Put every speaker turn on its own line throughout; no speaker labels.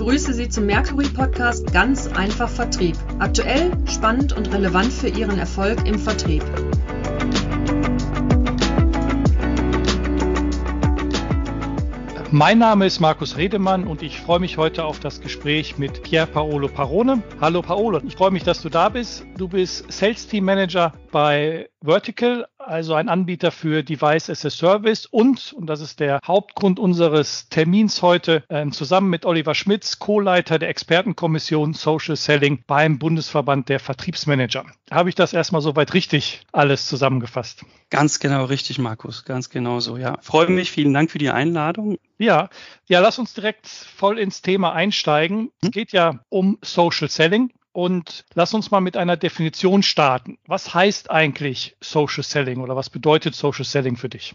begrüße Sie zum Mercury Podcast Ganz einfach Vertrieb. Aktuell, spannend und relevant für Ihren Erfolg im Vertrieb.
Mein Name ist Markus Redemann und ich freue mich heute auf das Gespräch mit Pier Paolo Parone. Hallo Paolo, ich freue mich, dass du da bist. Du bist Sales Team Manager bei Vertical, also ein Anbieter für Device as a Service und, und das ist der Hauptgrund unseres Termins heute, äh, zusammen mit Oliver Schmitz, Co-Leiter der Expertenkommission Social Selling beim Bundesverband der Vertriebsmanager. Habe ich das erstmal soweit richtig alles zusammengefasst?
Ganz genau richtig, Markus. Ganz genau so, ja. Freue mich. Vielen Dank für die Einladung.
Ja, ja, lass uns direkt voll ins Thema einsteigen. Es hm? geht ja um Social Selling. Und lass uns mal mit einer Definition starten. Was heißt eigentlich Social Selling oder was bedeutet Social Selling für dich?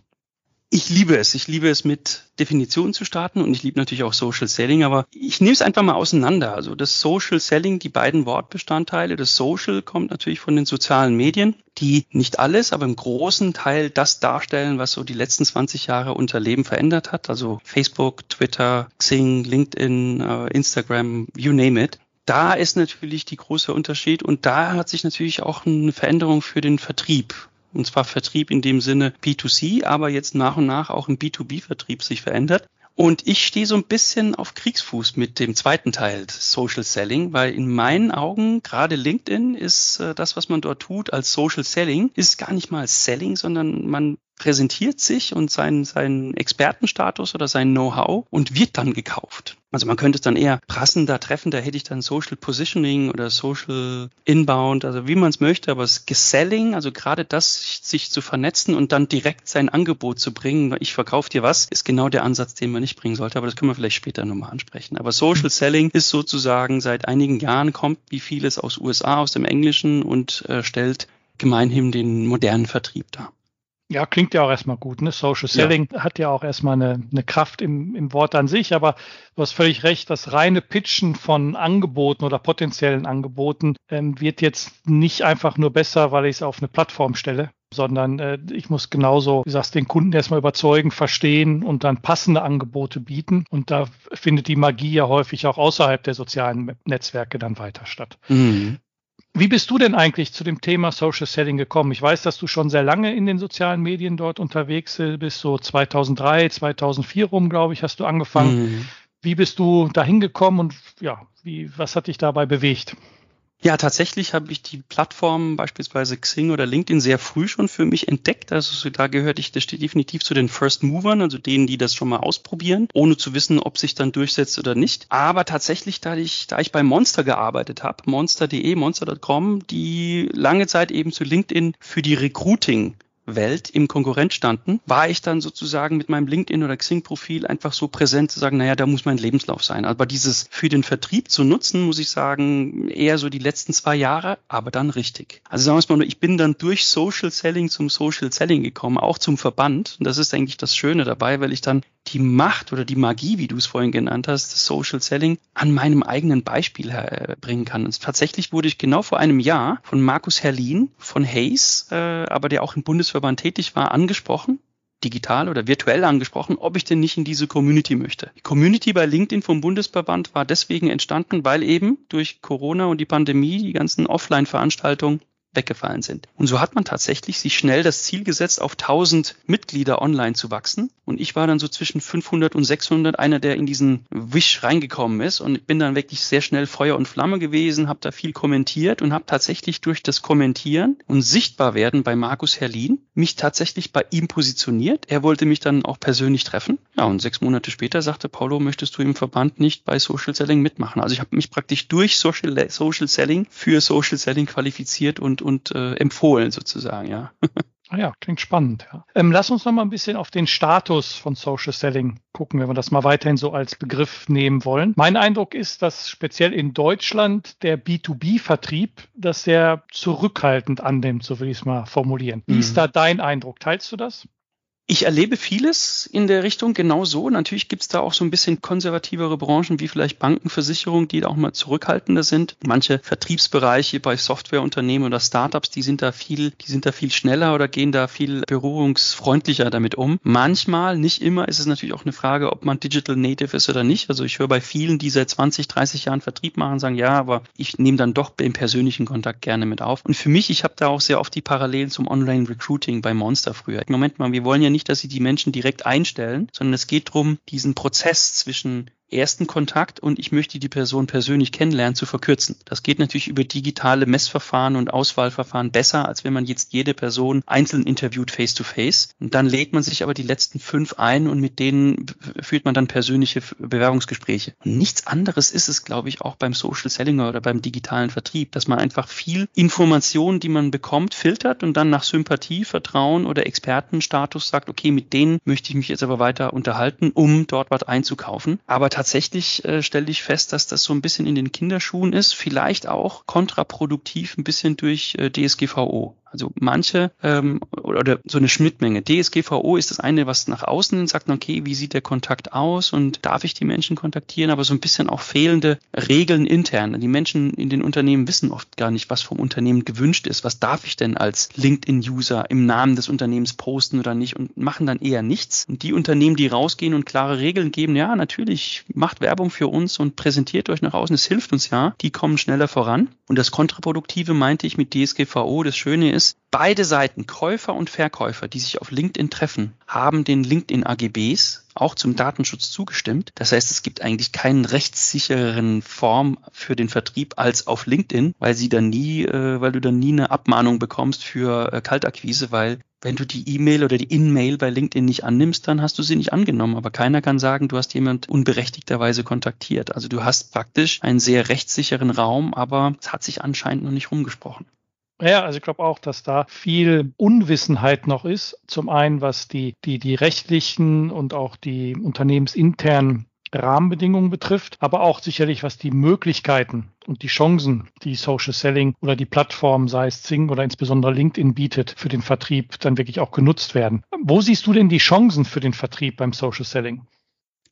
Ich liebe es. Ich liebe es, mit Definitionen zu starten und ich liebe natürlich auch Social Selling, aber ich nehme es einfach mal auseinander. Also das Social Selling, die beiden Wortbestandteile, das Social kommt natürlich von den sozialen Medien, die nicht alles, aber im großen Teil das darstellen, was so die letzten 20 Jahre unser Leben verändert hat. Also Facebook, Twitter, Xing, LinkedIn, äh, Instagram, you name it da ist natürlich die große Unterschied und da hat sich natürlich auch eine Veränderung für den Vertrieb. Und zwar Vertrieb in dem Sinne B2C, aber jetzt nach und nach auch im B2B-Vertrieb sich verändert. Und ich stehe so ein bisschen auf Kriegsfuß mit dem zweiten Teil Social Selling, weil in meinen Augen gerade LinkedIn ist äh, das, was man dort tut als Social Selling, ist gar nicht mal Selling, sondern man präsentiert sich und seinen, seinen Expertenstatus oder sein Know-how und wird dann gekauft. Also man könnte es dann eher passender treffen, da hätte ich dann Social Positioning oder Social Inbound, also wie man es möchte, aber das Geselling, also gerade das, sich zu vernetzen und dann direkt sein Angebot zu bringen, ich verkaufe dir was, ist genau der Ansatz, den man nicht bringen sollte, aber das können wir vielleicht später nochmal ansprechen. Aber Social Selling ist sozusagen seit einigen Jahren kommt wie vieles aus USA, aus dem Englischen und äh, stellt gemeinhin den modernen Vertrieb dar.
Ja, klingt ja auch erstmal gut. Ne? Social Selling ja. hat ja auch erstmal eine, eine Kraft im, im Wort an sich, aber du hast völlig recht, das reine Pitchen von Angeboten oder potenziellen Angeboten ähm, wird jetzt nicht einfach nur besser, weil ich es auf eine Plattform stelle, sondern äh, ich muss genauso, wie sagst, den Kunden erstmal überzeugen, verstehen und dann passende Angebote bieten. Und da findet die Magie ja häufig auch außerhalb der sozialen Netzwerke dann weiter statt. Mhm. Wie bist du denn eigentlich zu dem Thema Social Selling gekommen? Ich weiß, dass du schon sehr lange in den sozialen Medien dort unterwegs bist, so 2003, 2004 rum, glaube ich, hast du angefangen. Mhm. Wie bist du da hingekommen und ja, wie, was hat dich dabei bewegt?
Ja, tatsächlich habe ich die Plattformen beispielsweise Xing oder LinkedIn sehr früh schon für mich entdeckt. Also da gehörte ich das steht definitiv zu den First Movern, also denen, die das schon mal ausprobieren, ohne zu wissen, ob sich dann durchsetzt oder nicht. Aber tatsächlich, da ich, da ich bei Monster gearbeitet habe, monster.de, monster.com, die lange Zeit eben zu LinkedIn für die Recruiting Welt im Konkurrent standen, war ich dann sozusagen mit meinem LinkedIn oder Xing-Profil einfach so präsent zu sagen, naja, da muss mein Lebenslauf sein. Aber dieses für den Vertrieb zu nutzen, muss ich sagen, eher so die letzten zwei Jahre, aber dann richtig. Also sagen wir es mal, ich bin dann durch Social Selling zum Social Selling gekommen, auch zum Verband. Und das ist eigentlich das Schöne dabei, weil ich dann die Macht oder die Magie, wie du es vorhin genannt hast, Social Selling an meinem eigenen Beispiel bringen kann. Und tatsächlich wurde ich genau vor einem Jahr von Markus Herlin von Hayes, äh, aber der auch im Bundesverband tätig war, angesprochen digital oder virtuell angesprochen, ob ich denn nicht in diese Community möchte. Die Community bei LinkedIn vom Bundesverband war deswegen entstanden, weil eben durch Corona und die Pandemie die ganzen Offline-Veranstaltungen weggefallen sind. Und so hat man tatsächlich sich schnell das Ziel gesetzt, auf 1000 Mitglieder online zu wachsen. Und ich war dann so zwischen 500 und 600 einer, der in diesen Wish reingekommen ist und bin dann wirklich sehr schnell Feuer und Flamme gewesen, habe da viel kommentiert und habe tatsächlich durch das Kommentieren und sichtbar werden bei Markus Herlin mich tatsächlich bei ihm positioniert. Er wollte mich dann auch persönlich treffen. Ja, und sechs Monate später sagte Paulo, möchtest du im Verband nicht bei Social Selling mitmachen? Also ich habe mich praktisch durch Social, Social Selling für Social Selling qualifiziert und und äh, empfohlen sozusagen, ja.
Ah ja, klingt spannend. Ja. Ähm, lass uns noch mal ein bisschen auf den Status von Social Selling gucken, wenn wir das mal weiterhin so als Begriff nehmen wollen. Mein Eindruck ist, dass speziell in Deutschland der B2B-Vertrieb das sehr zurückhaltend annimmt, so will ich es mal formulieren. Wie mhm. ist da dein Eindruck? Teilst du das?
Ich erlebe vieles in der Richtung genau so. Natürlich gibt's da auch so ein bisschen konservativere Branchen wie vielleicht Banken, Versicherungen, die da auch mal zurückhaltender sind. Manche Vertriebsbereiche bei Softwareunternehmen oder Startups, die sind da viel, die sind da viel schneller oder gehen da viel berührungsfreundlicher damit um. Manchmal, nicht immer, ist es natürlich auch eine Frage, ob man Digital Native ist oder nicht. Also ich höre bei vielen, die seit 20, 30 Jahren Vertrieb machen, sagen, ja, aber ich nehme dann doch den persönlichen Kontakt gerne mit auf. Und für mich, ich habe da auch sehr oft die Parallelen zum Online Recruiting bei Monster früher. Moment mal, wir wollen ja nicht, dass sie die Menschen direkt einstellen, sondern es geht darum, diesen Prozess zwischen ersten Kontakt und ich möchte die Person persönlich kennenlernen zu verkürzen. Das geht natürlich über digitale Messverfahren und Auswahlverfahren besser, als wenn man jetzt jede Person einzeln interviewt face to face. Und dann lädt man sich aber die letzten fünf ein und mit denen führt man dann persönliche Bewerbungsgespräche. Und nichts anderes ist es, glaube ich, auch beim Social Selling oder beim digitalen Vertrieb, dass man einfach viel Informationen, die man bekommt, filtert und dann nach Sympathie, Vertrauen oder Expertenstatus sagt, okay, mit denen möchte ich mich jetzt aber weiter unterhalten, um dort was einzukaufen. Aber tatsächlich äh, stelle ich fest, dass das so ein bisschen in den Kinderschuhen ist, vielleicht auch kontraproduktiv ein bisschen durch äh, DSGVO. Also manche ähm, oder so eine Schnittmenge. DSGVO ist das eine, was nach außen sagt, okay, wie sieht der Kontakt aus und darf ich die Menschen kontaktieren, aber so ein bisschen auch fehlende Regeln intern. Die Menschen in den Unternehmen wissen oft gar nicht, was vom Unternehmen gewünscht ist. Was darf ich denn als LinkedIn-User im Namen des Unternehmens posten oder nicht und machen dann eher nichts. Und die Unternehmen, die rausgehen und klare Regeln geben, ja, natürlich macht Werbung für uns und präsentiert euch nach außen, es hilft uns ja, die kommen schneller voran. Und das Kontraproduktive meinte ich mit DSGVO. Das Schöne ist, ist, beide Seiten, Käufer und Verkäufer, die sich auf LinkedIn treffen, haben den LinkedIn AGBs auch zum Datenschutz zugestimmt. Das heißt, es gibt eigentlich keinen rechtssichereren Form für den Vertrieb als auf LinkedIn, weil sie dann nie, äh, weil du dann nie eine Abmahnung bekommst für äh, Kaltakquise, weil wenn du die E-Mail oder die In-Mail bei LinkedIn nicht annimmst, dann hast du sie nicht angenommen. Aber keiner kann sagen, du hast jemand unberechtigterweise kontaktiert. Also du hast praktisch einen sehr rechtssicheren Raum, aber es hat sich anscheinend noch nicht rumgesprochen.
Ja, also ich glaube auch, dass da viel Unwissenheit noch ist. Zum einen, was die, die, die rechtlichen und auch die unternehmensinternen Rahmenbedingungen betrifft, aber auch sicherlich, was die Möglichkeiten und die Chancen, die Social Selling oder die Plattform, sei es Zing oder insbesondere LinkedIn bietet, für den Vertrieb dann wirklich auch genutzt werden. Wo siehst du denn die Chancen für den Vertrieb beim Social Selling?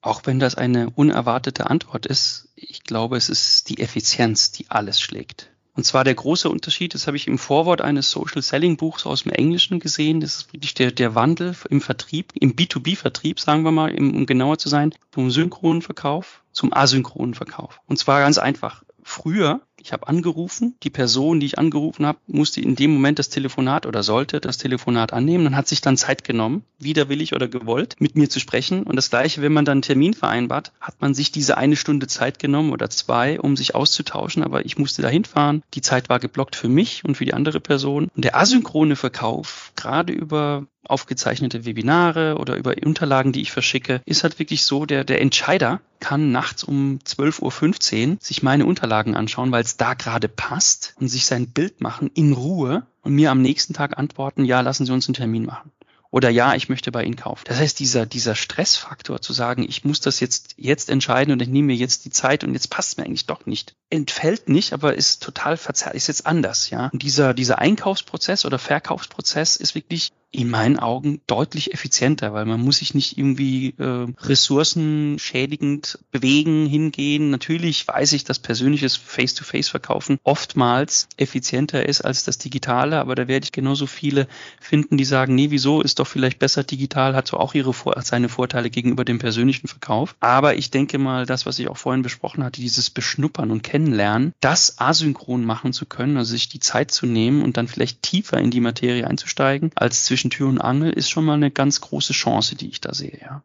Auch wenn das eine unerwartete Antwort ist, ich glaube, es ist die Effizienz, die alles schlägt. Und zwar der große Unterschied, das habe ich im Vorwort eines Social Selling Buchs aus dem Englischen gesehen, das ist wirklich der, der Wandel im Vertrieb, im B2B-Vertrieb, sagen wir mal, um genauer zu sein, vom synchronen Verkauf zum asynchronen Verkauf. Und zwar ganz einfach. Früher ich habe angerufen, die Person, die ich angerufen habe, musste in dem Moment das Telefonat oder sollte das Telefonat annehmen und hat sich dann Zeit genommen, widerwillig oder gewollt, mit mir zu sprechen. Und das gleiche, wenn man dann einen Termin vereinbart, hat man sich diese eine Stunde Zeit genommen oder zwei, um sich auszutauschen, aber ich musste da hinfahren. Die Zeit war geblockt für mich und für die andere Person. Und der asynchrone Verkauf, gerade über aufgezeichnete Webinare oder über Unterlagen, die ich verschicke, ist halt wirklich so, der, der Entscheider kann nachts um 12.15 Uhr sich meine Unterlagen anschauen, weil es da gerade passt und sich sein Bild machen in Ruhe und mir am nächsten Tag antworten, ja, lassen Sie uns einen Termin machen oder ja, ich möchte bei Ihnen kaufen. Das heißt, dieser, dieser Stressfaktor zu sagen, ich muss das jetzt, jetzt entscheiden und ich nehme mir jetzt die Zeit und jetzt passt es mir eigentlich doch nicht, entfällt nicht, aber ist total verzerrt, ist jetzt anders, ja. Und dieser, dieser Einkaufsprozess oder Verkaufsprozess ist wirklich in meinen Augen deutlich effizienter, weil man muss sich nicht irgendwie äh, ressourcenschädigend bewegen, hingehen. Natürlich weiß ich, dass persönliches Face-to-Face-Verkaufen oftmals effizienter ist als das Digitale, aber da werde ich genauso viele finden, die sagen, nee, wieso ist doch vielleicht besser digital, hat so auch ihre seine Vorteile gegenüber dem persönlichen Verkauf. Aber ich denke mal, das, was ich auch vorhin besprochen hatte, dieses Beschnuppern und Kennenlernen, das asynchron machen zu können, also sich die Zeit zu nehmen und dann vielleicht tiefer in die Materie einzusteigen, als zwischen Tür und Angel, ist schon mal eine ganz große Chance, die ich da sehe, ja.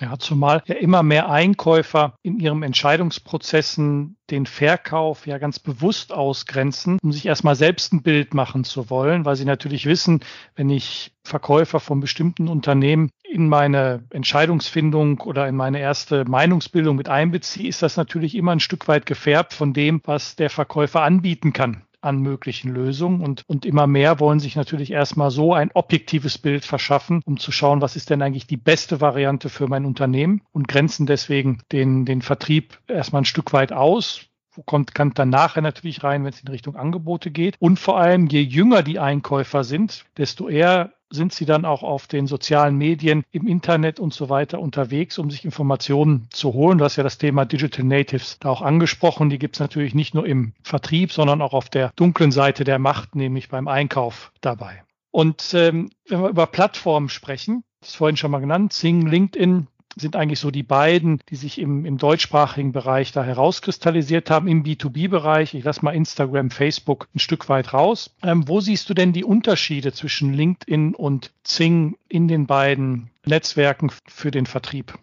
Ja, zumal ja immer mehr Einkäufer in ihren Entscheidungsprozessen den Verkauf ja ganz bewusst ausgrenzen, um sich erstmal selbst ein Bild machen zu wollen, weil sie natürlich wissen, wenn ich Verkäufer von bestimmten Unternehmen in meine Entscheidungsfindung oder in meine erste Meinungsbildung mit einbeziehe, ist das natürlich immer ein Stück weit gefärbt von dem, was der Verkäufer anbieten kann an möglichen Lösungen. Und, und immer mehr wollen sich natürlich erstmal so ein objektives Bild verschaffen, um zu schauen, was ist denn eigentlich die beste Variante für mein Unternehmen und grenzen deswegen den, den Vertrieb erstmal ein Stück weit aus, kommt, kann dann nachher natürlich rein, wenn es in Richtung Angebote geht. Und vor allem, je jünger die Einkäufer sind, desto eher sind sie dann auch auf den sozialen Medien, im Internet und so weiter unterwegs, um sich Informationen zu holen. Du hast ja das Thema Digital Natives da auch angesprochen. Die gibt es natürlich nicht nur im Vertrieb, sondern auch auf der dunklen Seite der Macht, nämlich beim Einkauf dabei. Und ähm, wenn wir über Plattformen sprechen, das ist vorhin schon mal genannt, Sing, LinkedIn, sind eigentlich so die beiden, die sich im, im deutschsprachigen Bereich da herauskristallisiert haben, im B2B-Bereich. Ich lasse mal Instagram, Facebook ein Stück weit raus. Ähm, wo siehst du denn die Unterschiede zwischen LinkedIn und Zing in den beiden Netzwerken für den Vertrieb?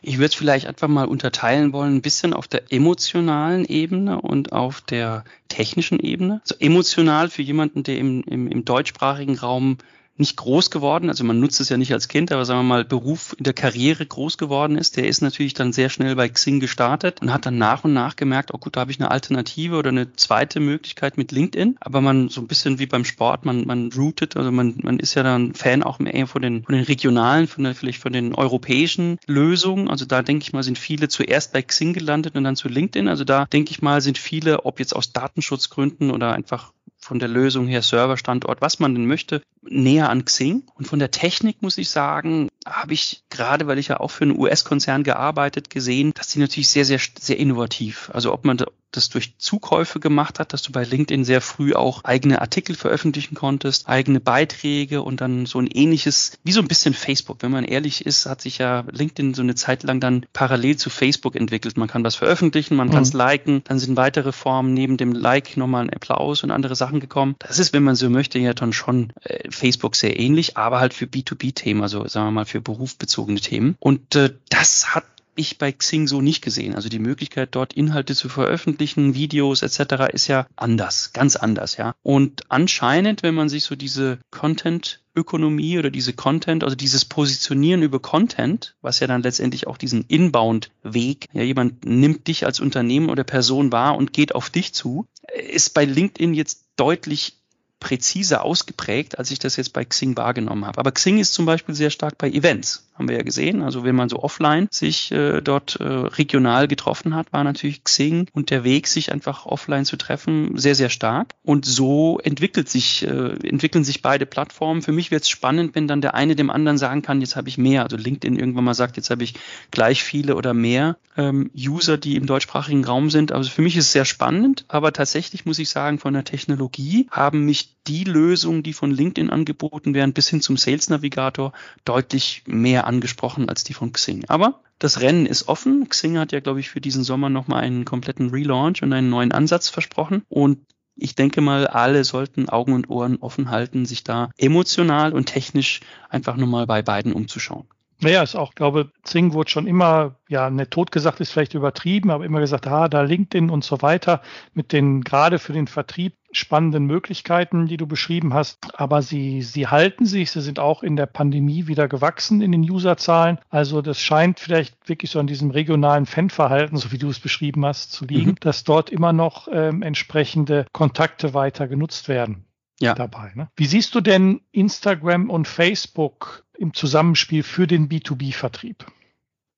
Ich würde es vielleicht einfach mal unterteilen wollen, ein bisschen auf der emotionalen Ebene und auf der technischen Ebene. Also emotional für jemanden, der im, im, im deutschsprachigen Raum nicht groß geworden, also man nutzt es ja nicht als Kind, aber sagen wir mal Beruf in der Karriere groß geworden ist, der ist natürlich dann sehr schnell bei Xing gestartet und hat dann nach und nach gemerkt, oh gut, da habe ich eine Alternative oder eine zweite Möglichkeit mit LinkedIn, aber man so ein bisschen wie beim Sport, man man rootet, also man man ist ja dann Fan auch mehr von den von den regionalen, von der, vielleicht von den europäischen Lösungen, also da denke ich mal sind viele zuerst bei Xing gelandet und dann zu LinkedIn, also da denke ich mal sind viele, ob jetzt aus Datenschutzgründen oder einfach von der Lösung her, Serverstandort, was man denn möchte, näher an Xing. Und von der Technik muss ich sagen, habe ich gerade, weil ich ja auch für einen US-Konzern gearbeitet, gesehen, dass die natürlich sehr, sehr, sehr innovativ. Also ob man das durch Zukäufe gemacht hat, dass du bei LinkedIn sehr früh auch eigene Artikel veröffentlichen konntest, eigene Beiträge und dann so ein ähnliches, wie so ein bisschen Facebook. Wenn man ehrlich ist, hat sich ja LinkedIn so eine Zeit lang dann parallel zu Facebook entwickelt. Man kann was veröffentlichen, man mhm. kann es liken, dann sind weitere Formen neben dem Like nochmal ein Applaus und andere Sachen gekommen. Das ist, wenn man so möchte, ja dann schon äh, Facebook sehr ähnlich, aber halt für B2B-Themen, also sagen wir mal für berufsbezogene Themen. Und äh, das hat ich bei Xing so nicht gesehen. Also die Möglichkeit, dort Inhalte zu veröffentlichen, Videos etc. ist ja anders, ganz anders, ja. Und anscheinend, wenn man sich so diese Content Ökonomie oder diese Content, also dieses Positionieren über Content, was ja dann letztendlich auch diesen Inbound-Weg, ja, jemand nimmt dich als Unternehmen oder Person wahr und geht auf dich zu, ist bei LinkedIn jetzt deutlich präziser ausgeprägt, als ich das jetzt bei Xing wahrgenommen habe. Aber Xing ist zum Beispiel sehr stark bei Events haben wir ja gesehen. Also wenn man so offline sich äh, dort äh, regional getroffen hat, war natürlich Xing und der Weg, sich einfach offline zu treffen, sehr, sehr stark. Und so entwickelt sich, äh, entwickeln sich beide Plattformen. Für mich wird es spannend, wenn dann der eine dem anderen sagen kann, jetzt habe ich mehr. Also LinkedIn irgendwann mal sagt, jetzt habe ich gleich viele oder mehr ähm, User, die im deutschsprachigen Raum sind. Also für mich ist es sehr spannend, aber tatsächlich muss ich sagen, von der Technologie haben mich die Lösungen, die von LinkedIn angeboten werden, bis hin zum Sales Navigator deutlich mehr angesprochen als die von Xing. Aber das Rennen ist offen. Xing hat ja, glaube ich, für diesen Sommer nochmal einen kompletten Relaunch und einen neuen Ansatz versprochen. Und ich denke mal, alle sollten Augen und Ohren offen halten, sich da emotional und technisch einfach nochmal bei beiden umzuschauen.
Naja, ist auch, glaube, Zing wurde schon immer, ja, nicht tot gesagt, ist vielleicht übertrieben, aber immer gesagt, ah, da LinkedIn und so weiter mit den gerade für den Vertrieb spannenden Möglichkeiten, die du beschrieben hast. Aber sie, sie halten sich, sie sind auch in der Pandemie wieder gewachsen in den Userzahlen. Also das scheint vielleicht wirklich so an diesem regionalen Fanverhalten, so wie du es beschrieben hast, zu liegen, mhm. dass dort immer noch ähm, entsprechende Kontakte weiter genutzt werden ja. dabei. Ne? Wie siehst du denn Instagram und Facebook im Zusammenspiel für den B2B-Vertrieb?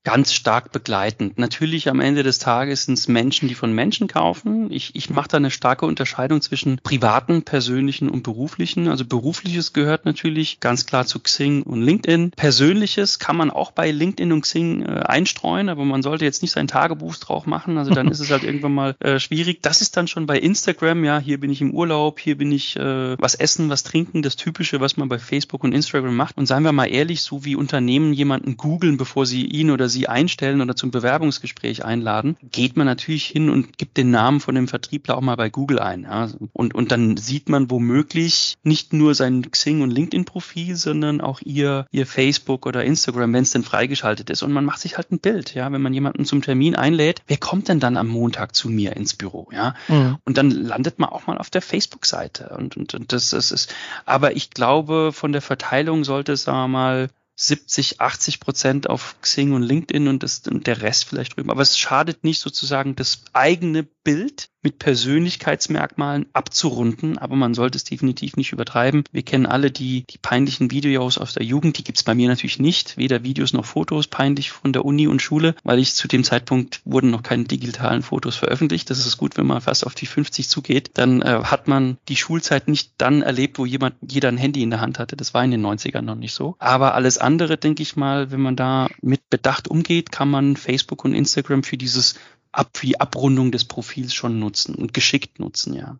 Ganz stark begleitend. Natürlich am Ende des Tages sind es Menschen, die von Menschen kaufen. Ich, ich mache da eine starke Unterscheidung zwischen privaten, persönlichen und beruflichen. Also berufliches gehört natürlich ganz klar zu Xing und LinkedIn. Persönliches kann man auch bei LinkedIn und Xing äh, einstreuen, aber man sollte jetzt nicht sein Tagebuch drauf machen. Also dann ist es halt irgendwann mal äh, schwierig. Das ist dann schon bei Instagram, ja, hier bin ich im Urlaub, hier bin ich äh, was essen, was trinken, das Typische, was man bei Facebook und Instagram macht. Und seien wir mal ehrlich, so wie Unternehmen jemanden googeln, bevor sie ihn oder sie einstellen oder zum Bewerbungsgespräch einladen, geht man natürlich hin und gibt den Namen von dem Vertriebler auch mal bei Google ein. Ja. Und, und dann sieht man womöglich nicht nur sein Xing- und LinkedIn-Profil, sondern auch ihr, ihr Facebook oder Instagram, wenn es denn freigeschaltet ist. Und man macht sich halt ein Bild, ja, wenn man jemanden zum Termin einlädt, wer kommt denn dann am Montag zu mir ins Büro, ja? Mhm. Und dann landet man auch mal auf der Facebook-Seite. Und, und, und das, das ist, aber ich glaube, von der Verteilung sollte es, sagen wir mal, 70, 80 Prozent auf Xing und LinkedIn und, das, und der Rest vielleicht drüben. Aber es schadet nicht sozusagen das eigene Bild mit Persönlichkeitsmerkmalen abzurunden, aber man sollte es definitiv nicht übertreiben. Wir kennen alle die, die peinlichen Videos aus der Jugend, die gibt's bei mir natürlich nicht, weder Videos noch Fotos peinlich von der Uni und Schule, weil ich zu dem Zeitpunkt wurden noch keine digitalen Fotos veröffentlicht. Das ist gut, wenn man fast auf die 50 zugeht, dann äh, hat man die Schulzeit nicht dann erlebt, wo jemand jeder ein Handy in der Hand hatte. Das war in den 90ern noch nicht so. Aber alles andere, denke ich mal, wenn man da mit Bedacht umgeht, kann man Facebook und Instagram für dieses ab, für die Abrundung des Profils schon nutzen und geschickt nutzen, ja.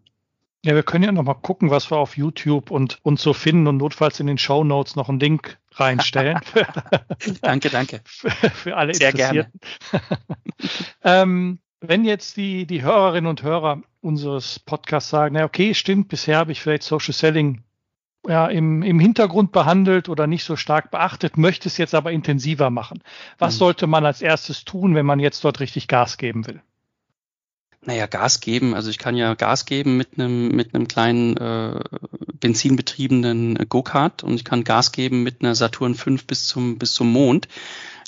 Ja, wir können ja noch mal gucken, was wir auf YouTube und, und so finden und notfalls in den Show Notes noch einen Link reinstellen.
danke, danke.
Für, für alle Sehr Interessierten. ähm, wenn jetzt die, die Hörerinnen und Hörer unseres Podcasts sagen, na okay, stimmt, bisher habe ich vielleicht Social Selling ja, im, im Hintergrund behandelt oder nicht so stark beachtet, möchte es jetzt aber intensiver machen. Was mhm. sollte man als erstes tun, wenn man jetzt dort richtig Gas geben will?
Naja, Gas geben. Also ich kann ja Gas geben mit einem mit einem kleinen äh, benzinbetriebenen Go-Kart und ich kann Gas geben mit einer Saturn 5 bis zum bis zum Mond.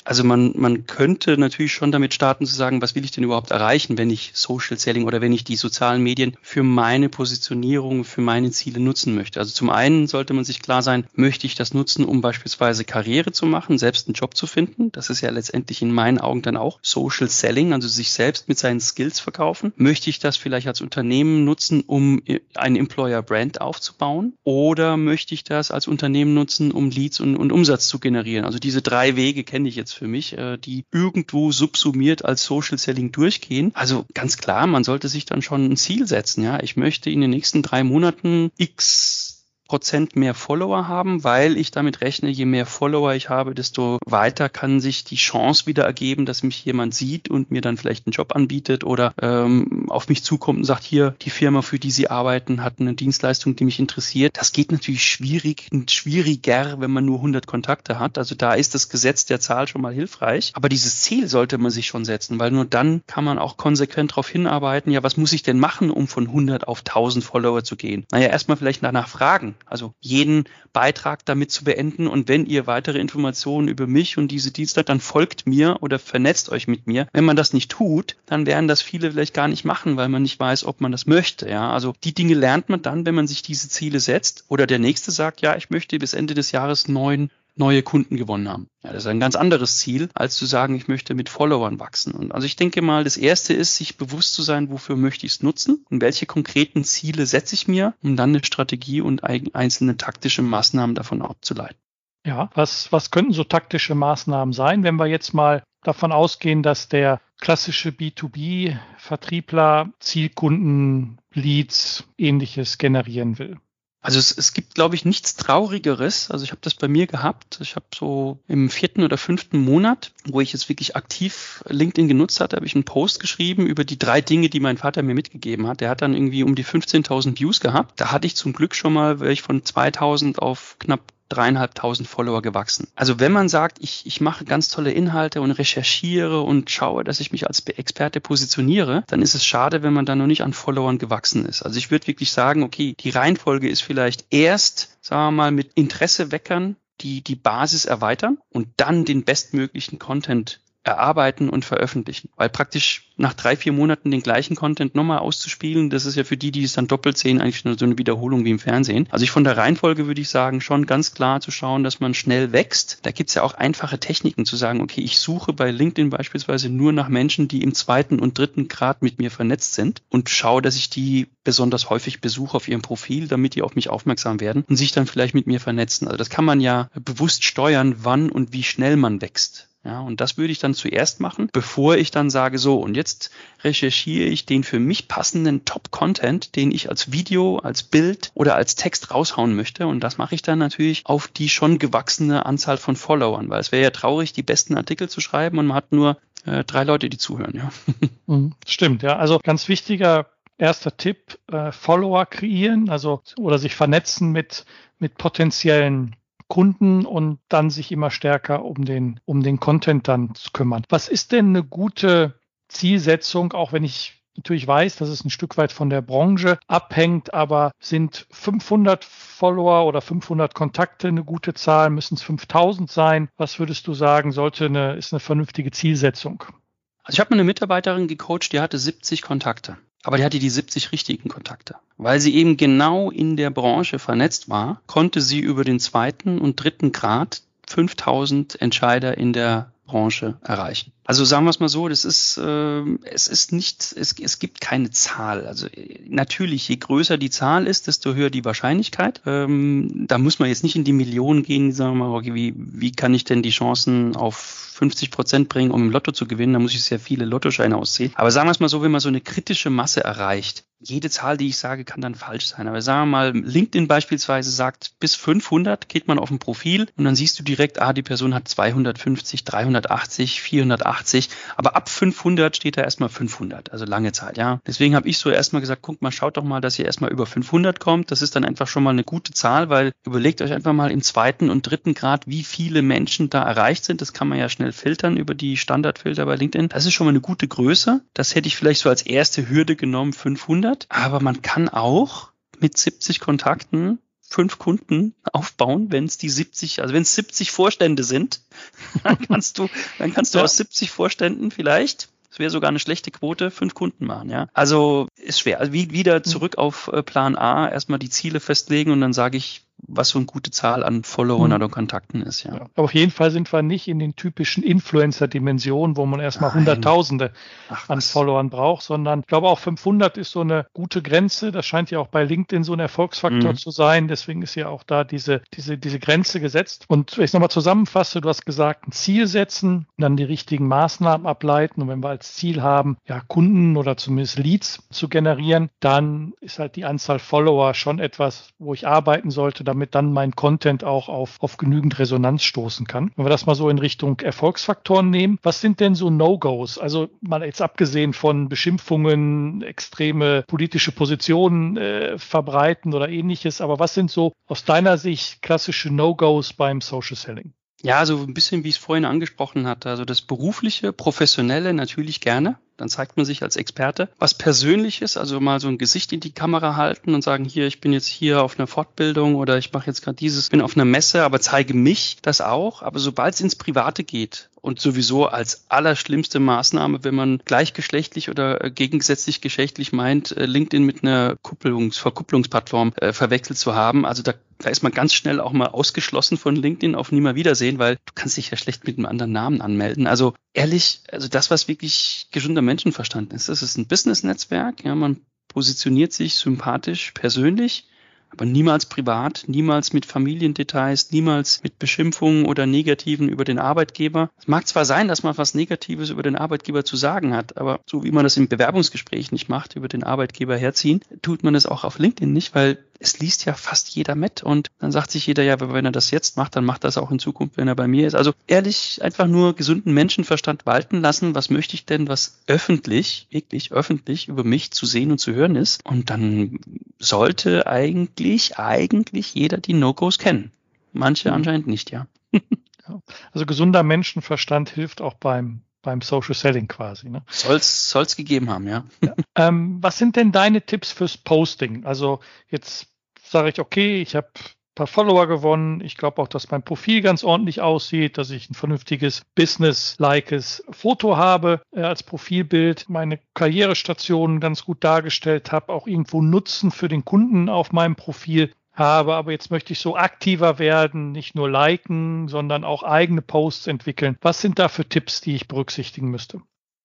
Also man, man könnte natürlich schon damit starten zu sagen, was will ich denn überhaupt erreichen, wenn ich Social Selling oder wenn ich die sozialen Medien für meine Positionierung, für meine Ziele nutzen möchte. Also zum einen sollte man sich klar sein, möchte ich das nutzen, um beispielsweise Karriere zu machen, selbst einen Job zu finden. Das ist ja letztendlich in meinen Augen dann auch Social Selling, also sich selbst mit seinen Skills verkaufen. Möchte ich das vielleicht als Unternehmen nutzen, um ein Employer Brand aufzubauen? Oder möchte ich das als Unternehmen nutzen, um Leads und, und Umsatz zu generieren? Also diese drei Wege kenne ich jetzt für mich, äh, die irgendwo subsumiert als Social Selling durchgehen. Also ganz klar, man sollte sich dann schon ein Ziel setzen. Ja, ich möchte in den nächsten drei Monaten X Prozent mehr Follower haben, weil ich damit rechne, je mehr Follower ich habe, desto weiter kann sich die Chance wieder ergeben, dass mich jemand sieht und mir dann vielleicht einen Job anbietet oder ähm, auf mich zukommt und sagt, hier, die Firma, für die Sie arbeiten, hat eine Dienstleistung, die mich interessiert. Das geht natürlich schwierig schwieriger, wenn man nur 100 Kontakte hat. Also da ist das Gesetz der Zahl schon mal hilfreich. Aber dieses Ziel sollte man sich schon setzen, weil nur dann kann man auch konsequent darauf hinarbeiten, ja, was muss ich denn machen, um von 100 auf 1000 Follower zu gehen? Naja, erstmal vielleicht danach fragen also jeden Beitrag damit zu beenden. Und wenn ihr weitere Informationen über mich und diese Dienstag, dann folgt mir oder vernetzt euch mit mir. Wenn man das nicht tut, dann werden das viele vielleicht gar nicht machen, weil man nicht weiß, ob man das möchte. Ja, also die Dinge lernt man dann, wenn man sich diese Ziele setzt. Oder der nächste sagt, ja, ich möchte bis Ende des Jahres neun neue Kunden gewonnen haben. Ja, das ist ein ganz anderes Ziel, als zu sagen, ich möchte mit Followern wachsen. Und also ich denke mal, das erste ist, sich bewusst zu sein, wofür möchte ich es nutzen und welche konkreten Ziele setze ich mir, um dann eine Strategie und einzelne taktische Maßnahmen davon abzuleiten.
Ja, was, was könnten so taktische Maßnahmen sein, wenn wir jetzt mal davon ausgehen, dass der klassische B2B-Vertriebler Zielkunden, Leads, ähnliches generieren will?
Also es, es gibt, glaube ich, nichts Traurigeres. Also ich habe das bei mir gehabt. Ich habe so im vierten oder fünften Monat, wo ich jetzt wirklich aktiv LinkedIn genutzt hatte, habe ich einen Post geschrieben über die drei Dinge, die mein Vater mir mitgegeben hat. Der hat dann irgendwie um die 15.000 Views gehabt. Da hatte ich zum Glück schon mal, wäre ich von 2.000 auf knapp dreieinhalbtausend Follower gewachsen. Also wenn man sagt, ich, ich mache ganz tolle Inhalte und recherchiere und schaue, dass ich mich als Experte positioniere, dann ist es schade, wenn man da noch nicht an Followern gewachsen ist. Also ich würde wirklich sagen, okay, die Reihenfolge ist vielleicht erst, sagen wir mal, mit Interesse weckern, die, die Basis erweitern und dann den bestmöglichen Content erarbeiten und veröffentlichen. Weil praktisch nach drei, vier Monaten den gleichen Content nochmal auszuspielen, das ist ja für die, die es dann doppelt sehen, eigentlich nur so eine Wiederholung wie im Fernsehen. Also ich von der Reihenfolge würde ich sagen, schon ganz klar zu schauen, dass man schnell wächst. Da gibt's ja auch einfache Techniken zu sagen, okay, ich suche bei LinkedIn beispielsweise nur nach Menschen, die im zweiten und dritten Grad mit mir vernetzt sind und schaue, dass ich die besonders häufig besuche auf ihrem Profil, damit die auf mich aufmerksam werden und sich dann vielleicht mit mir vernetzen. Also das kann man ja bewusst steuern, wann und wie schnell man wächst. Ja, und das würde ich dann zuerst machen, bevor ich dann sage, so, und jetzt recherchiere ich den für mich passenden Top-Content, den ich als Video, als Bild oder als Text raushauen möchte. Und das mache ich dann natürlich auf die schon gewachsene Anzahl von Followern, weil es wäre ja traurig, die besten Artikel zu schreiben und man hat nur äh, drei Leute, die zuhören, ja.
Mhm, stimmt, ja. Also ganz wichtiger erster Tipp, äh, Follower kreieren, also oder sich vernetzen mit, mit potenziellen Kunden und dann sich immer stärker um den, um den Content dann zu kümmern. Was ist denn eine gute Zielsetzung, auch wenn ich natürlich weiß, dass es ein Stück weit von der Branche abhängt, aber sind 500 Follower oder 500 Kontakte eine gute Zahl? Müssen es 5000 sein? Was würdest du sagen, sollte eine, ist eine vernünftige Zielsetzung?
Also ich habe eine Mitarbeiterin gecoacht, die hatte 70 Kontakte. Aber die hatte die 70 richtigen Kontakte. Weil sie eben genau in der Branche vernetzt war, konnte sie über den zweiten und dritten Grad 5000 Entscheider in der Branche erreichen. Also sagen wir es mal so, das ist, äh, es ist nicht, es, es gibt keine Zahl. Also natürlich, je größer die Zahl ist, desto höher die Wahrscheinlichkeit. Ähm, da muss man jetzt nicht in die Millionen gehen, sagen wir mal, okay, wie, wie kann ich denn die Chancen auf 50 Prozent bringen, um im Lotto zu gewinnen? Da muss ich sehr viele Lottoscheine aussehen. Aber sagen wir es mal so, wenn man so eine kritische Masse erreicht, jede Zahl, die ich sage, kann dann falsch sein. Aber sagen wir mal, LinkedIn beispielsweise sagt, bis 500 geht man auf ein Profil und dann siehst du direkt, ah, die Person hat 250, 380, 480, aber ab 500 steht da erstmal 500, also lange Zeit, ja. Deswegen habe ich so erstmal gesagt, guck mal, schaut doch mal, dass ihr erstmal über 500 kommt. Das ist dann einfach schon mal eine gute Zahl, weil überlegt euch einfach mal im zweiten und dritten Grad, wie viele Menschen da erreicht sind. Das kann man ja schnell filtern über die Standardfilter bei LinkedIn. Das ist schon mal eine gute Größe. Das hätte ich vielleicht so als erste Hürde genommen, 500 100, aber man kann auch mit 70 Kontakten fünf Kunden aufbauen, wenn es die 70, also wenn es 70 Vorstände sind, dann kannst du, dann kannst du ja. aus 70 Vorständen vielleicht das wäre sogar eine schlechte Quote, fünf Kunden machen, ja. Also ist schwer. Also wie, wieder hm. zurück auf äh, Plan A, erstmal die Ziele festlegen und dann sage ich, was so eine gute Zahl an Followern mhm. oder Kontakten ist, ja. ja.
Aber auf jeden Fall sind wir nicht in den typischen Influencer-Dimensionen, wo man erstmal Nein. Hunderttausende Ach, an Followern braucht, sondern ich glaube auch 500 ist so eine gute Grenze. Das scheint ja auch bei LinkedIn so ein Erfolgsfaktor mhm. zu sein. Deswegen ist ja auch da diese, diese, diese Grenze gesetzt. Und wenn ich es nochmal zusammenfasse, du hast gesagt, ein Ziel setzen, dann die richtigen Maßnahmen ableiten. Und wenn wir als Ziel haben, ja, Kunden oder zumindest Leads zu generieren, dann ist halt die Anzahl Follower schon etwas, wo ich arbeiten sollte, damit dann mein Content auch auf, auf genügend Resonanz stoßen kann. Wenn wir das mal so in Richtung Erfolgsfaktoren nehmen, was sind denn so No-Gos? Also mal jetzt abgesehen von Beschimpfungen, extreme politische Positionen äh, verbreiten oder ähnliches, aber was sind so aus deiner Sicht klassische No-Gos beim Social Selling?
Ja, so ein bisschen wie ich es vorhin angesprochen hatte. Also das berufliche, professionelle natürlich gerne. Dann zeigt man sich als Experte. Was Persönliches, also mal so ein Gesicht in die Kamera halten und sagen, hier, ich bin jetzt hier auf einer Fortbildung oder ich mache jetzt gerade dieses, bin auf einer Messe, aber zeige mich das auch. Aber sobald es ins Private geht und sowieso als allerschlimmste Maßnahme, wenn man gleichgeschlechtlich oder äh, gegensätzlich geschlechtlich meint, äh, LinkedIn mit einer Kupplungs Verkupplungsplattform äh, verwechselt zu haben. Also da da ist man ganz schnell auch mal ausgeschlossen von LinkedIn auf Nimmer Wiedersehen, weil du kannst dich ja schlecht mit einem anderen Namen anmelden. Also ehrlich, also das, was wirklich gesunder Menschenverstand ist, das ist ein Business-Netzwerk. Ja, man positioniert sich sympathisch, persönlich aber niemals privat, niemals mit Familiendetails, niemals mit Beschimpfungen oder Negativen über den Arbeitgeber. Es mag zwar sein, dass man was Negatives über den Arbeitgeber zu sagen hat, aber so wie man das im Bewerbungsgespräch nicht macht, über den Arbeitgeber herziehen, tut man es auch auf LinkedIn nicht, weil es liest ja fast jeder mit und dann sagt sich jeder, ja, wenn er das jetzt macht, dann macht das auch in Zukunft, wenn er bei mir ist. Also ehrlich, einfach nur gesunden Menschenverstand walten lassen. Was möchte ich denn, was öffentlich, wirklich öffentlich über mich zu sehen und zu hören ist? Und dann sollte eigentlich, eigentlich jeder die No-Gos kennen. Manche mhm. anscheinend nicht, ja.
Also gesunder Menschenverstand hilft auch beim beim Social Selling quasi. Ne?
Soll's, soll's gegeben haben, ja.
ja. Ähm, was sind denn deine Tipps fürs Posting? Also jetzt sage ich, okay, ich habe paar Follower gewonnen. Ich glaube auch, dass mein Profil ganz ordentlich aussieht, dass ich ein vernünftiges Business-likes Foto habe äh, als Profilbild, meine Karrierestationen ganz gut dargestellt habe, auch irgendwo Nutzen für den Kunden auf meinem Profil habe, aber jetzt möchte ich so aktiver werden, nicht nur liken, sondern auch eigene Posts entwickeln. Was sind da für Tipps, die ich berücksichtigen müsste?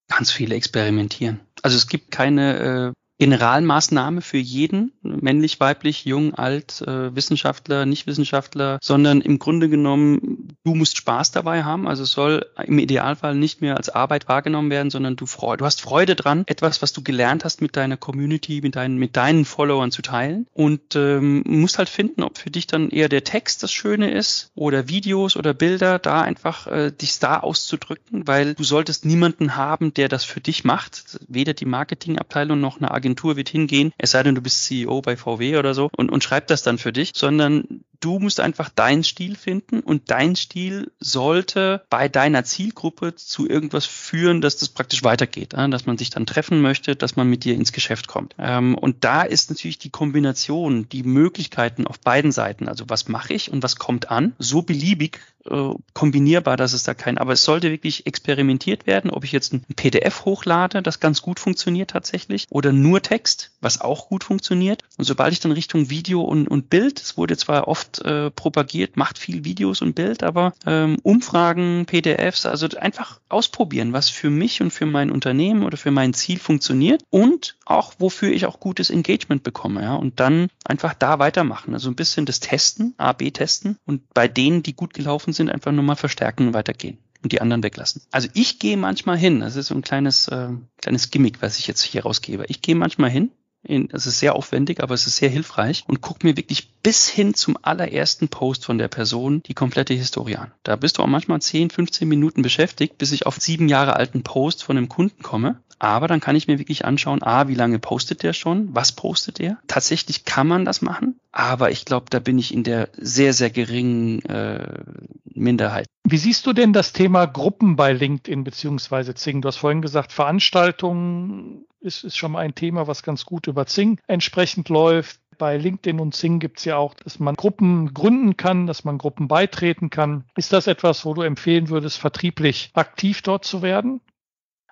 Ganz viele experimentieren. Also es gibt keine äh, Generalmaßnahme für jeden, männlich, weiblich, jung, alt, äh, Wissenschaftler, Nicht-Wissenschaftler, sondern im Grunde genommen, du musst Spaß dabei haben. Also es soll im Idealfall nicht mehr als Arbeit wahrgenommen werden, sondern du, Freude, du hast Freude dran, etwas, was du gelernt hast, mit deiner Community, mit deinen, mit deinen Followern zu teilen. Und ähm, musst halt finden, ob für dich dann eher der Text das Schöne ist oder Videos oder Bilder, da einfach äh, dich da auszudrücken, weil du solltest niemanden haben, der das für dich macht. Weder die Marketingabteilung noch eine Agentur Agentur wird hingehen, es sei denn, du bist CEO bei VW oder so und, und schreibt das dann für dich, sondern Du musst einfach deinen Stil finden und dein Stil sollte bei deiner Zielgruppe zu irgendwas führen, dass das praktisch weitergeht, dass man sich dann treffen möchte, dass man mit dir ins Geschäft kommt. Ähm, und da ist natürlich die Kombination, die Möglichkeiten auf beiden Seiten, also was mache ich und was kommt an, so beliebig äh, kombinierbar, dass es da kein, aber es sollte wirklich experimentiert werden, ob ich jetzt ein PDF hochlade, das ganz gut funktioniert tatsächlich, oder nur Text, was auch gut funktioniert. Und sobald ich dann Richtung Video und, und Bild, es wurde zwar oft äh, propagiert, macht viel Videos und Bild, aber ähm, Umfragen, PDFs, also einfach ausprobieren, was für mich und für mein Unternehmen oder für mein Ziel funktioniert und auch wofür ich auch gutes Engagement bekomme, ja, und dann einfach da weitermachen. Also ein bisschen das Testen, A-B testen und bei denen, die gut gelaufen sind, einfach nur mal verstärken und weitergehen und die anderen weglassen. Also ich gehe manchmal hin, das ist so ein kleines, äh, kleines Gimmick, was ich jetzt hier rausgebe. Ich gehe manchmal hin es ist sehr aufwendig, aber es ist sehr hilfreich und guck mir wirklich bis hin zum allerersten Post von der Person die komplette Historie an. Da bist du auch manchmal 10, 15 Minuten beschäftigt, bis ich auf sieben Jahre alten Post von einem Kunden komme. Aber dann kann ich mir wirklich anschauen, a, wie lange postet der schon, was postet der. Tatsächlich kann man das machen, aber ich glaube, da bin ich in der sehr, sehr geringen äh, Minderheit.
Wie siehst du denn das Thema Gruppen bei LinkedIn beziehungsweise Zing? Du hast vorhin gesagt, Veranstaltungen ist, ist schon mal ein Thema, was ganz gut über Zing entsprechend läuft. Bei LinkedIn und Zing gibt es ja auch, dass man Gruppen gründen kann, dass man Gruppen beitreten kann. Ist das etwas, wo du empfehlen würdest, vertrieblich aktiv dort zu werden?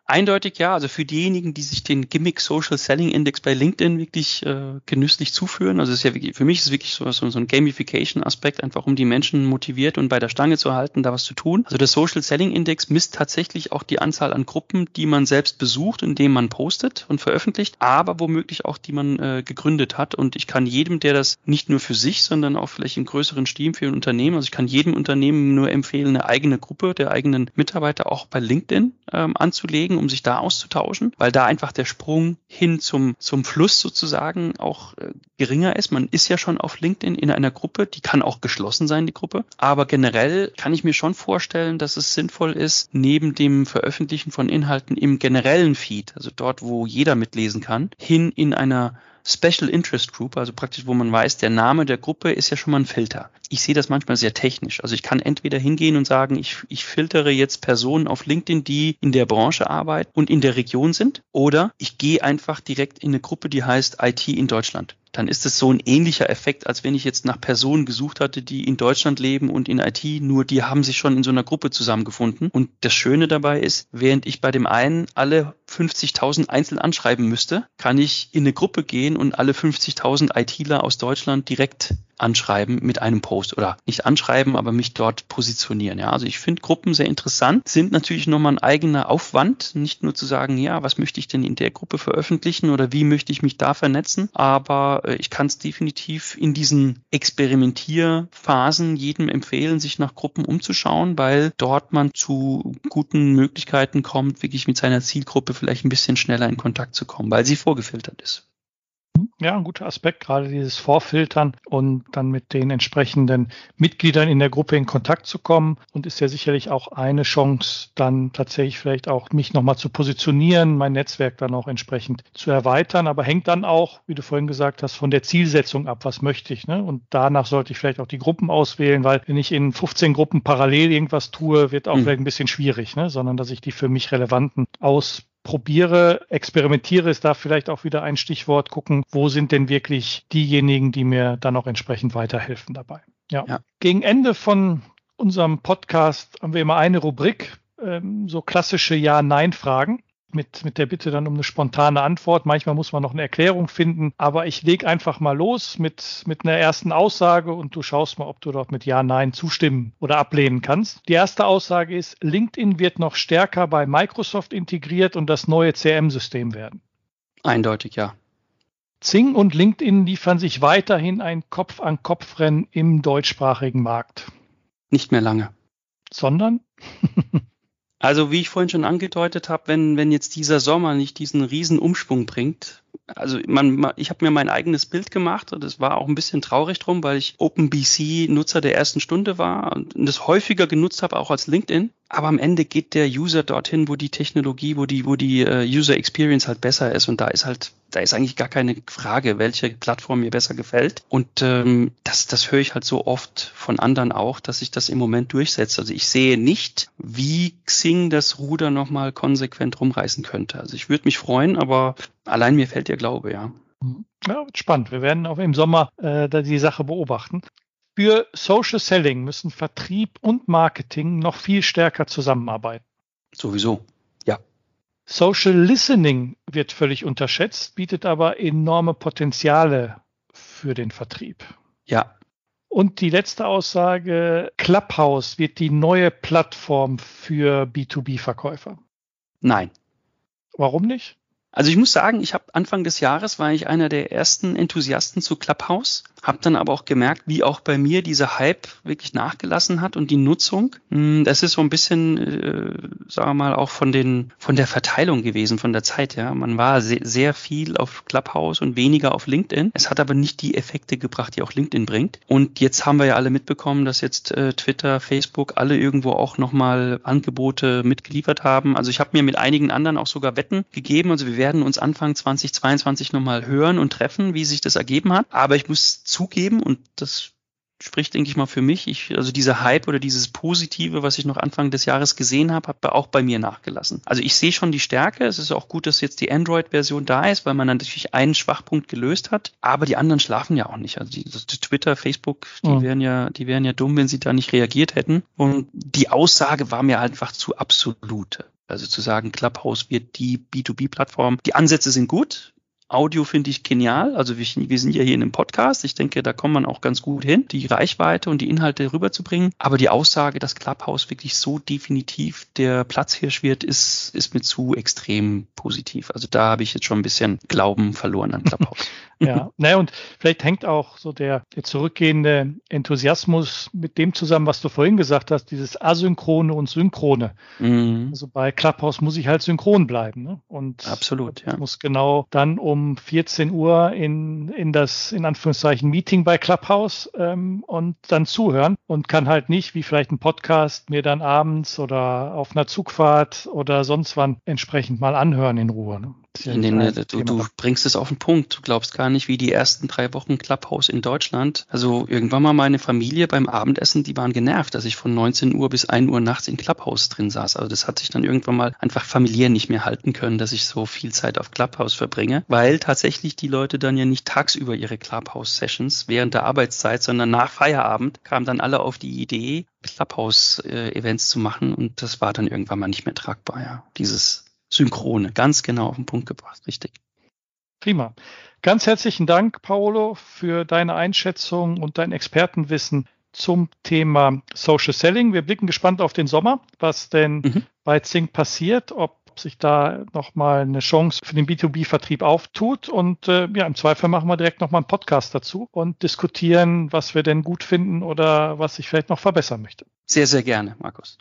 Eindeutig ja, also für diejenigen, die sich den Gimmick Social Selling Index bei LinkedIn wirklich äh, genüsslich zuführen, also ist ja wirklich, für mich ist es wirklich so, so, so ein Gamification-Aspekt, einfach um die Menschen motiviert und bei der Stange zu halten, da was zu tun. Also der Social Selling Index misst tatsächlich auch die Anzahl an Gruppen, die man selbst besucht, indem man postet und veröffentlicht, aber womöglich auch die man äh, gegründet hat. Und ich kann jedem, der das nicht nur für sich, sondern auch vielleicht im größeren Stil für ein Unternehmen, also ich kann jedem Unternehmen nur empfehlen, eine eigene Gruppe der eigenen Mitarbeiter auch bei LinkedIn ähm, anzulegen Kollegen, um sich da auszutauschen, weil da einfach der Sprung hin zum, zum Fluss sozusagen auch äh, geringer ist. Man ist ja schon auf LinkedIn in einer Gruppe, die kann auch geschlossen sein, die Gruppe. Aber generell kann ich mir schon vorstellen, dass es sinnvoll ist, neben dem Veröffentlichen von Inhalten im generellen Feed, also dort, wo jeder mitlesen kann, hin in einer Special Interest Group, also praktisch, wo man weiß, der Name der Gruppe ist ja schon mal ein Filter. Ich sehe das manchmal sehr technisch. Also ich kann entweder hingehen und sagen, ich, ich filtere jetzt Personen auf LinkedIn, die in der Branche arbeiten und in der Region sind, oder ich gehe einfach direkt in eine Gruppe, die heißt IT in Deutschland dann ist es so ein ähnlicher Effekt, als wenn ich jetzt nach Personen gesucht hatte, die in Deutschland leben und in IT, nur die haben sich schon in so einer Gruppe zusammengefunden. Und das Schöne dabei ist, während ich bei dem einen alle 50.000 einzeln anschreiben müsste, kann ich in eine Gruppe gehen und alle 50.000 ITler aus Deutschland direkt anschreiben mit einem Post oder nicht anschreiben, aber mich dort positionieren. Ja, also ich finde Gruppen sehr interessant, sind natürlich nochmal ein eigener Aufwand, nicht nur zu sagen, ja, was möchte ich denn in der Gruppe veröffentlichen oder wie möchte ich mich da vernetzen, aber äh, ich kann es definitiv in diesen Experimentierphasen jedem empfehlen, sich nach Gruppen umzuschauen, weil dort man zu guten Möglichkeiten kommt, wirklich mit seiner Zielgruppe vielleicht ein bisschen schneller in Kontakt zu kommen, weil sie vorgefiltert ist.
Ja, ein guter Aspekt, gerade dieses Vorfiltern und dann mit den entsprechenden Mitgliedern in der Gruppe in Kontakt zu kommen und ist ja sicherlich auch eine Chance, dann tatsächlich vielleicht auch mich nochmal zu positionieren, mein Netzwerk dann auch entsprechend zu erweitern, aber hängt dann auch, wie du vorhin gesagt hast, von der Zielsetzung ab, was möchte ich, ne? Und danach sollte ich vielleicht auch die Gruppen auswählen, weil wenn ich in 15 Gruppen parallel irgendwas tue, wird auch mhm. vielleicht ein bisschen schwierig, ne? Sondern dass ich die für mich relevanten aus probiere, experimentiere ist da vielleicht auch wieder ein Stichwort, gucken, wo sind denn wirklich diejenigen, die mir dann auch entsprechend weiterhelfen dabei. Ja. ja. Gegen Ende von unserem Podcast haben wir immer eine Rubrik, ähm, so klassische Ja-Nein-Fragen mit, mit der Bitte dann um eine spontane Antwort. Manchmal muss man noch eine Erklärung finden, aber ich lege einfach mal los mit, mit einer ersten Aussage und du schaust mal, ob du dort mit Ja, Nein zustimmen oder ablehnen kannst. Die erste Aussage ist, LinkedIn wird noch stärker bei Microsoft integriert und das neue CRM-System werden.
Eindeutig ja.
Zing und LinkedIn liefern sich weiterhin ein Kopf-an-Kopf-Rennen im deutschsprachigen Markt.
Nicht mehr lange.
Sondern?
Also wie ich vorhin schon angedeutet habe, wenn, wenn jetzt dieser Sommer nicht diesen riesen Umschwung bringt, also man, ich habe mir mein eigenes Bild gemacht und es war auch ein bisschen traurig drum, weil ich OpenBC Nutzer der ersten Stunde war und das häufiger genutzt habe, auch als LinkedIn. Aber am Ende geht der User dorthin, wo die Technologie, wo die, wo die uh, User Experience halt besser ist. Und da ist halt, da ist eigentlich gar keine Frage, welche Plattform mir besser gefällt. Und ähm, das, das höre ich halt so oft von anderen auch, dass sich das im Moment durchsetzt. Also ich sehe nicht, wie Xing das Ruder nochmal konsequent rumreißen könnte. Also ich würde mich freuen, aber allein mir fällt der Glaube, ja.
Ja, spannend. Wir werden auch im Sommer äh, die Sache beobachten. Für Social Selling müssen Vertrieb und Marketing noch viel stärker zusammenarbeiten.
Sowieso, ja.
Social Listening wird völlig unterschätzt, bietet aber enorme Potenziale für den Vertrieb.
Ja.
Und die letzte Aussage, Clubhouse wird die neue Plattform für B2B-Verkäufer.
Nein.
Warum nicht?
Also ich muss sagen, ich habe Anfang des Jahres war ich einer der ersten Enthusiasten zu Clubhouse, habe dann aber auch gemerkt, wie auch bei mir dieser Hype wirklich nachgelassen hat und die Nutzung. Hm, das ist so ein bisschen, äh, sagen wir mal, auch von den von der Verteilung gewesen, von der Zeit. Ja, man war sehr, sehr viel auf Clubhouse und weniger auf LinkedIn. Es hat aber nicht die Effekte gebracht, die auch LinkedIn bringt. Und jetzt haben wir ja alle mitbekommen, dass jetzt äh, Twitter, Facebook alle irgendwo auch nochmal Angebote mitgeliefert haben. Also ich habe mir mit einigen anderen auch sogar Wetten gegeben. Also wir werden uns Anfang 2022 nochmal hören und treffen, wie sich das ergeben hat. Aber ich muss zugeben, und das spricht, denke ich mal, für mich. Ich, also dieser Hype oder dieses Positive, was ich noch Anfang des Jahres gesehen habe, hat auch bei mir nachgelassen. Also ich sehe schon die Stärke. Es ist auch gut, dass jetzt die Android-Version da ist, weil man natürlich einen Schwachpunkt gelöst hat. Aber die anderen schlafen ja auch nicht. Also die, die Twitter, Facebook, die mhm. wären ja, die wären ja dumm, wenn sie da nicht reagiert hätten. Und die Aussage war mir einfach zu absolut. Also zu sagen, Clubhouse wird die B2B-Plattform. Die Ansätze sind gut. Audio finde ich genial. Also wir, wir, sind ja hier in einem Podcast. Ich denke, da kommt man auch ganz gut hin, die Reichweite und die Inhalte rüberzubringen. Aber die Aussage, dass Clubhouse wirklich so definitiv der Platzhirsch wird, ist, ist mir zu extrem positiv. Also da habe ich jetzt schon ein bisschen Glauben verloren an Clubhouse.
ja, naja, und vielleicht hängt auch so der, der zurückgehende Enthusiasmus mit dem zusammen, was du vorhin gesagt hast, dieses Asynchrone und Synchrone. Mhm. Also bei Clubhouse muss ich halt synchron bleiben. Ne? Und
Absolut, ja.
muss genau dann um um 14 Uhr in, in das, in Anführungszeichen, Meeting bei Clubhouse ähm, und dann zuhören und kann halt nicht, wie vielleicht ein Podcast, mir dann abends oder auf einer Zugfahrt oder sonst wann entsprechend mal anhören in Ruhe. Ne?
In den, du, du bringst es auf den Punkt. Du glaubst gar nicht, wie die ersten drei Wochen Clubhouse in Deutschland. Also irgendwann mal meine Familie beim Abendessen, die waren genervt, dass ich von 19 Uhr bis 1 Uhr nachts in Clubhouse drin saß. Also das hat sich dann irgendwann mal einfach familiär nicht mehr halten können, dass ich so viel Zeit auf Clubhouse verbringe, weil tatsächlich die Leute dann ja nicht tagsüber ihre Clubhouse-Sessions während der Arbeitszeit, sondern nach Feierabend kamen dann alle auf die Idee, Clubhouse-Events zu machen und das war dann irgendwann mal nicht mehr tragbar, ja. Dieses Synchrone. Ganz genau auf den Punkt gebracht, richtig.
Prima. Ganz herzlichen Dank, Paolo, für deine Einschätzung und dein Expertenwissen zum Thema Social Selling. Wir blicken gespannt auf den Sommer, was denn mhm. bei Zink passiert, ob sich da nochmal eine Chance für den B2B-Vertrieb auftut. Und äh, ja, im Zweifel machen wir direkt nochmal einen Podcast dazu und diskutieren, was wir denn gut finden oder was ich vielleicht noch verbessern möchte.
Sehr, sehr gerne, Markus.